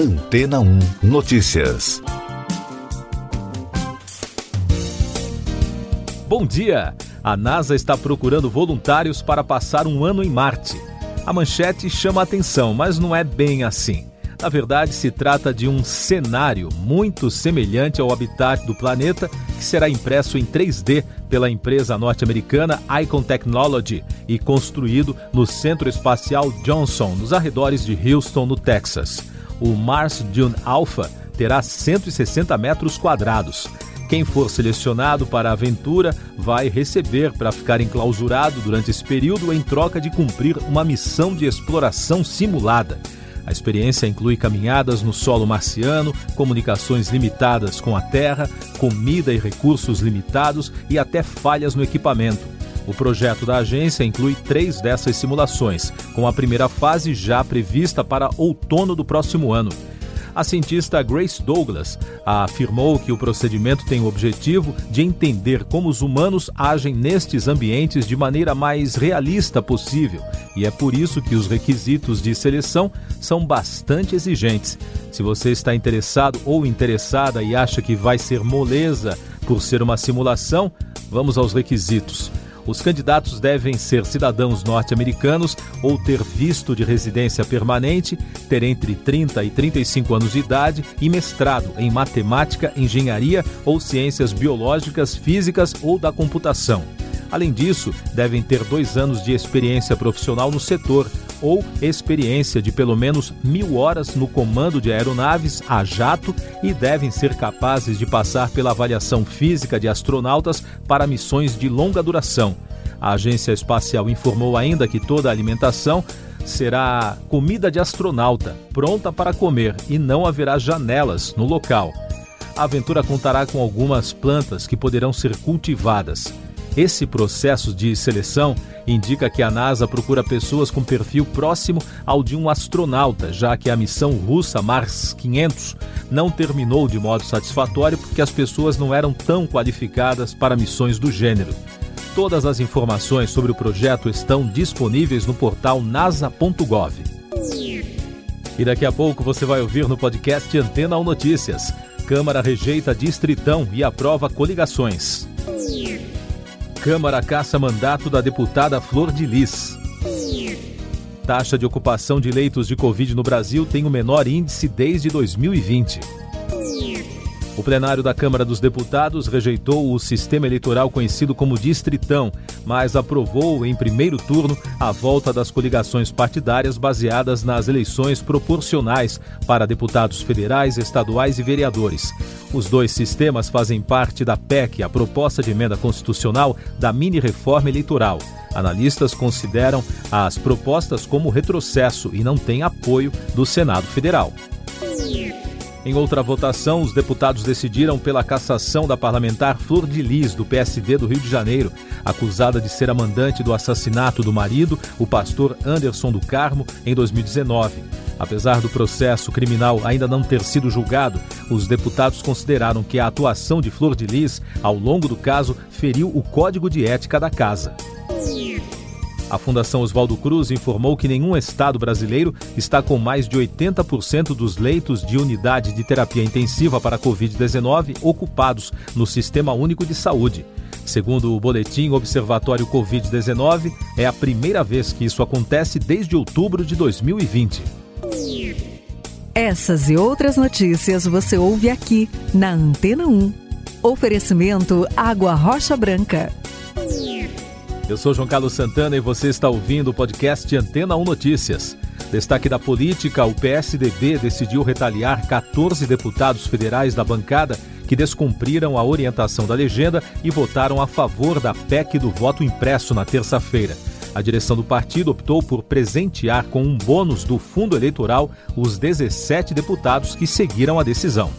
Antena 1 Notícias. Bom dia! A NASA está procurando voluntários para passar um ano em Marte. A manchete chama a atenção, mas não é bem assim. Na verdade, se trata de um cenário muito semelhante ao habitat do planeta, que será impresso em 3D pela empresa norte-americana Icon Technology e construído no Centro Espacial Johnson, nos arredores de Houston, no Texas. O Mars Dune Alpha terá 160 metros quadrados. Quem for selecionado para a aventura vai receber para ficar enclausurado durante esse período em troca de cumprir uma missão de exploração simulada. A experiência inclui caminhadas no solo marciano, comunicações limitadas com a Terra, comida e recursos limitados e até falhas no equipamento. O projeto da agência inclui três dessas simulações, com a primeira fase já prevista para outono do próximo ano. A cientista Grace Douglas afirmou que o procedimento tem o objetivo de entender como os humanos agem nestes ambientes de maneira mais realista possível, e é por isso que os requisitos de seleção são bastante exigentes. Se você está interessado ou interessada e acha que vai ser moleza por ser uma simulação, vamos aos requisitos. Os candidatos devem ser cidadãos norte-americanos ou ter visto de residência permanente, ter entre 30 e 35 anos de idade e mestrado em matemática, engenharia ou ciências biológicas, físicas ou da computação. Além disso, devem ter dois anos de experiência profissional no setor ou experiência de pelo menos mil horas no comando de aeronaves a jato e devem ser capazes de passar pela avaliação física de astronautas para missões de longa duração. A agência espacial informou ainda que toda a alimentação será comida de astronauta, pronta para comer, e não haverá janelas no local. A aventura contará com algumas plantas que poderão ser cultivadas. Esse processo de seleção indica que a NASA procura pessoas com perfil próximo ao de um astronauta, já que a missão russa Mars 500 não terminou de modo satisfatório porque as pessoas não eram tão qualificadas para missões do gênero. Todas as informações sobre o projeto estão disponíveis no portal nasa.gov. E daqui a pouco você vai ouvir no podcast Antena 1 Notícias. Câmara rejeita distritão e aprova coligações. Câmara caça mandato da deputada Flor de Lis. Taxa de ocupação de leitos de Covid no Brasil tem o menor índice desde 2020. O plenário da Câmara dos Deputados rejeitou o sistema eleitoral conhecido como Distritão, mas aprovou em primeiro turno a volta das coligações partidárias baseadas nas eleições proporcionais para deputados federais, estaduais e vereadores. Os dois sistemas fazem parte da PEC, a proposta de emenda constitucional da mini-reforma eleitoral. Analistas consideram as propostas como retrocesso e não têm apoio do Senado Federal. Em outra votação, os deputados decidiram pela cassação da parlamentar Flor de Lis, do PSD do Rio de Janeiro, acusada de ser a mandante do assassinato do marido, o pastor Anderson do Carmo, em 2019. Apesar do processo criminal ainda não ter sido julgado, os deputados consideraram que a atuação de Flor de Lis, ao longo do caso, feriu o código de ética da casa. A Fundação Oswaldo Cruz informou que nenhum estado brasileiro está com mais de 80% dos leitos de unidade de terapia intensiva para a Covid-19 ocupados no Sistema Único de Saúde. Segundo o boletim Observatório Covid-19, é a primeira vez que isso acontece desde outubro de 2020. Essas e outras notícias você ouve aqui na Antena 1. Oferecimento Água Rocha Branca. Eu sou João Carlos Santana e você está ouvindo o podcast Antena 1 Notícias. Destaque da política: o PSDB decidiu retaliar 14 deputados federais da bancada que descumpriram a orientação da legenda e votaram a favor da PEC do voto impresso na terça-feira. A direção do partido optou por presentear com um bônus do fundo eleitoral os 17 deputados que seguiram a decisão.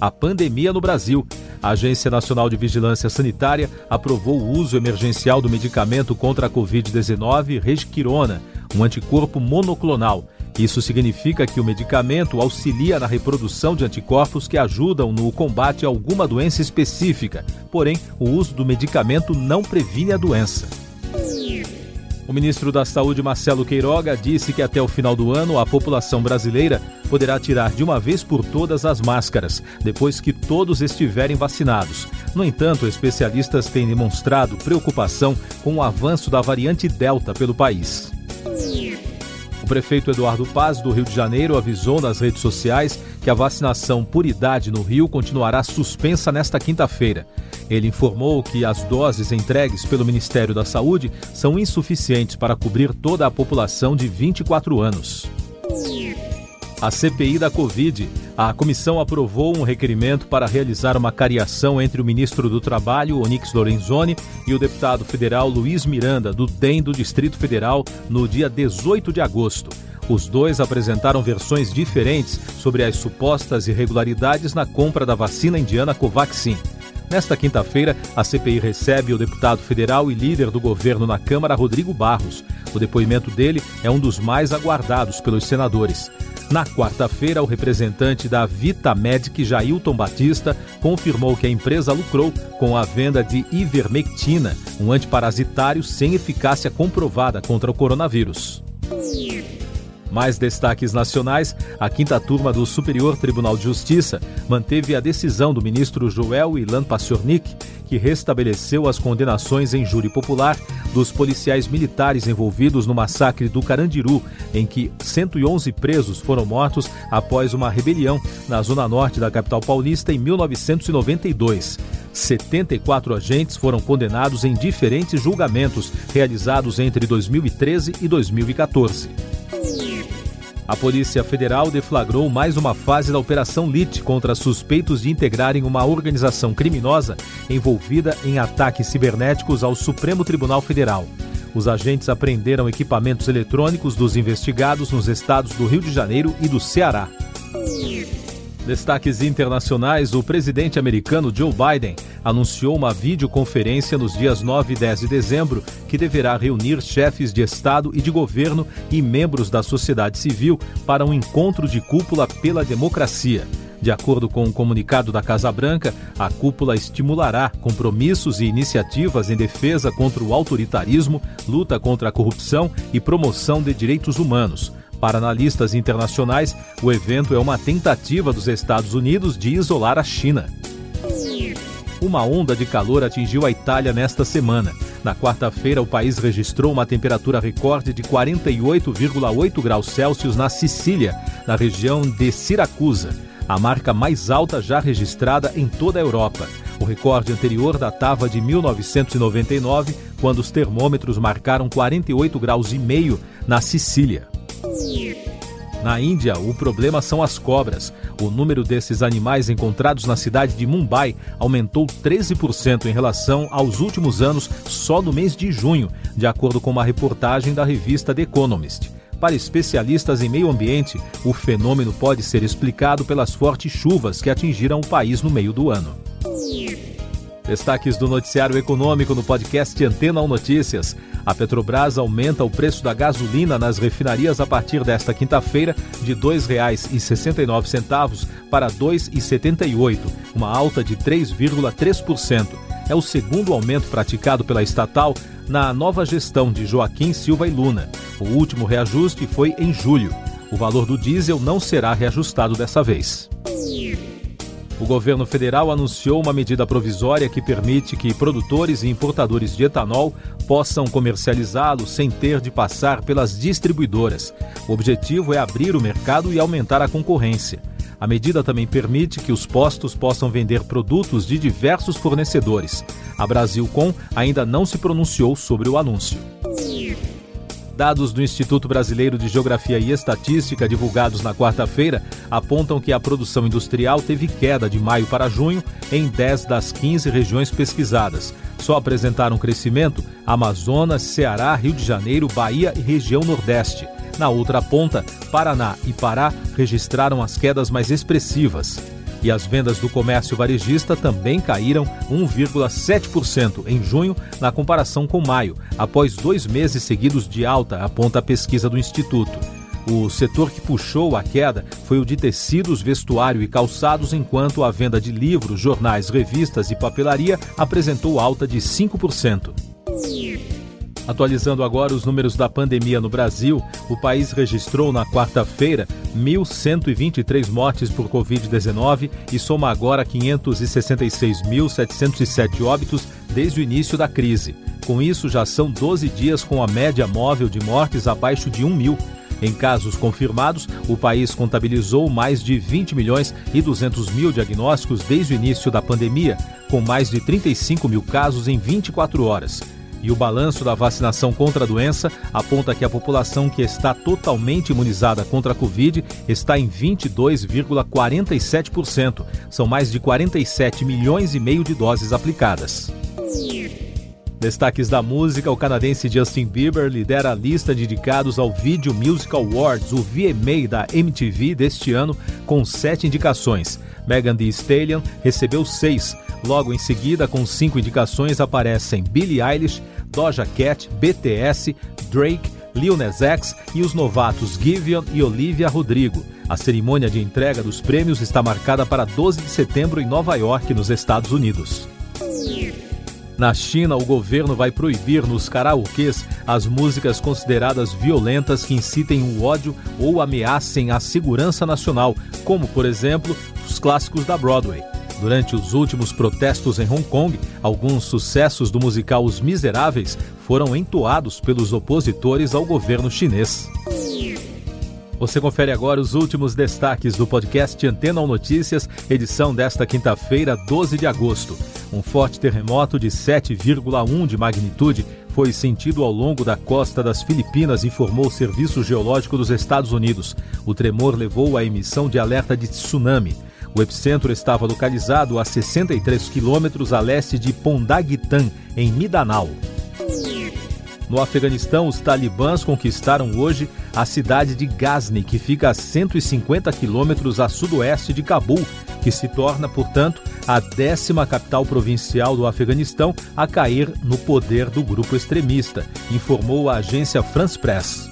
A pandemia no Brasil. A Agência Nacional de Vigilância Sanitária aprovou o uso emergencial do medicamento contra a Covid-19 Resquirona, um anticorpo monoclonal. Isso significa que o medicamento auxilia na reprodução de anticorpos que ajudam no combate a alguma doença específica, porém, o uso do medicamento não previne a doença. O ministro da Saúde, Marcelo Queiroga, disse que até o final do ano a população brasileira poderá tirar de uma vez por todas as máscaras, depois que todos estiverem vacinados. No entanto, especialistas têm demonstrado preocupação com o avanço da variante Delta pelo país. O prefeito Eduardo Paz, do Rio de Janeiro, avisou nas redes sociais que a vacinação por idade no Rio continuará suspensa nesta quinta-feira. Ele informou que as doses entregues pelo Ministério da Saúde são insuficientes para cobrir toda a população de 24 anos. A CPI da Covid. A comissão aprovou um requerimento para realizar uma cariação entre o ministro do Trabalho, Onix Lorenzoni, e o deputado federal Luiz Miranda, do DEM do Distrito Federal, no dia 18 de agosto. Os dois apresentaram versões diferentes sobre as supostas irregularidades na compra da vacina indiana Covaxin. Nesta quinta-feira, a CPI recebe o deputado federal e líder do governo na Câmara, Rodrigo Barros. O depoimento dele é um dos mais aguardados pelos senadores. Na quarta-feira, o representante da Vitamedic, Jailton Batista, confirmou que a empresa lucrou com a venda de ivermectina, um antiparasitário sem eficácia comprovada contra o coronavírus. Mais destaques nacionais: a quinta turma do Superior Tribunal de Justiça manteve a decisão do ministro Joel Ilan Passornik, que restabeleceu as condenações em júri popular dos policiais militares envolvidos no massacre do Carandiru, em que 111 presos foram mortos após uma rebelião na zona norte da capital paulista em 1992. 74 agentes foram condenados em diferentes julgamentos realizados entre 2013 e 2014. A Polícia Federal deflagrou mais uma fase da Operação LIT contra suspeitos de integrarem uma organização criminosa envolvida em ataques cibernéticos ao Supremo Tribunal Federal. Os agentes apreenderam equipamentos eletrônicos dos investigados nos estados do Rio de Janeiro e do Ceará. Destaques internacionais: o presidente americano Joe Biden anunciou uma videoconferência nos dias 9 e 10 de dezembro que deverá reunir chefes de Estado e de governo e membros da sociedade civil para um encontro de cúpula pela democracia. De acordo com um comunicado da Casa Branca, a cúpula estimulará compromissos e iniciativas em defesa contra o autoritarismo, luta contra a corrupção e promoção de direitos humanos para analistas internacionais, o evento é uma tentativa dos Estados Unidos de isolar a China. Uma onda de calor atingiu a Itália nesta semana. Na quarta-feira, o país registrou uma temperatura recorde de 48,8 graus Celsius na Sicília, na região de Siracusa, a marca mais alta já registrada em toda a Europa. O recorde anterior datava de 1999, quando os termômetros marcaram 48 graus e meio na Sicília. Na Índia, o problema são as cobras. O número desses animais encontrados na cidade de Mumbai aumentou 13% em relação aos últimos anos só no mês de junho, de acordo com uma reportagem da revista The Economist. Para especialistas em meio ambiente, o fenômeno pode ser explicado pelas fortes chuvas que atingiram o país no meio do ano. Destaques do noticiário econômico no podcast Antena 1 Notícias. A Petrobras aumenta o preço da gasolina nas refinarias a partir desta quinta-feira de R$ 2,69 para R$ 2,78, uma alta de 3,3%. É o segundo aumento praticado pela estatal na nova gestão de Joaquim Silva e Luna. O último reajuste foi em julho. O valor do diesel não será reajustado dessa vez. O governo federal anunciou uma medida provisória que permite que produtores e importadores de etanol possam comercializá-lo sem ter de passar pelas distribuidoras. O objetivo é abrir o mercado e aumentar a concorrência. A medida também permite que os postos possam vender produtos de diversos fornecedores. A Brasilcom ainda não se pronunciou sobre o anúncio. Dados do Instituto Brasileiro de Geografia e Estatística, divulgados na quarta-feira, apontam que a produção industrial teve queda de maio para junho em 10 das 15 regiões pesquisadas. Só apresentaram crescimento Amazonas, Ceará, Rio de Janeiro, Bahia e região Nordeste. Na outra ponta, Paraná e Pará registraram as quedas mais expressivas. E as vendas do comércio varejista também caíram 1,7% em junho, na comparação com maio, após dois meses seguidos de alta, aponta a pesquisa do Instituto. O setor que puxou a queda foi o de tecidos, vestuário e calçados, enquanto a venda de livros, jornais, revistas e papelaria apresentou alta de 5%. Atualizando agora os números da pandemia no Brasil, o país registrou na quarta-feira 1.123 mortes por Covid-19 e soma agora 566.707 óbitos desde o início da crise. Com isso, já são 12 dias com a média móvel de mortes abaixo de 1 mil. Em casos confirmados, o país contabilizou mais de 20 milhões e 200 mil diagnósticos desde o início da pandemia, com mais de 35 mil casos em 24 horas. E o balanço da vacinação contra a doença aponta que a população que está totalmente imunizada contra a Covid está em 22,47%. São mais de 47 milhões e meio de doses aplicadas. Destaques da música: o canadense Justin Bieber lidera a lista de indicados ao Video Music Awards, o VMA da MTV deste ano, com sete indicações. Megan Thee Stallion recebeu seis. Logo em seguida, com cinco indicações, aparecem Billie Eilish, Doja Cat, BTS, Drake, Lil Nas X e os novatos Giveon e Olivia Rodrigo. A cerimônia de entrega dos prêmios está marcada para 12 de setembro em Nova York, nos Estados Unidos. Na China, o governo vai proibir nos karaokês as músicas consideradas violentas que incitem o ódio ou ameacem a segurança nacional, como, por exemplo, os clássicos da Broadway. Durante os últimos protestos em Hong Kong, alguns sucessos do musical Os Miseráveis foram entoados pelos opositores ao governo chinês. Você confere agora os últimos destaques do podcast Antena ou Notícias, edição desta quinta-feira, 12 de agosto. Um forte terremoto de 7,1 de magnitude foi sentido ao longo da costa das Filipinas, informou o Serviço Geológico dos Estados Unidos. O tremor levou à emissão de alerta de tsunami. O epicentro estava localizado a 63 quilômetros a leste de Pondagitan, em Mindanao. No Afeganistão, os talibãs conquistaram hoje a cidade de Ghazni, que fica a 150 quilômetros a sudoeste de Cabul, que se torna, portanto, a décima capital provincial do Afeganistão a cair no poder do grupo extremista, informou a agência France Press.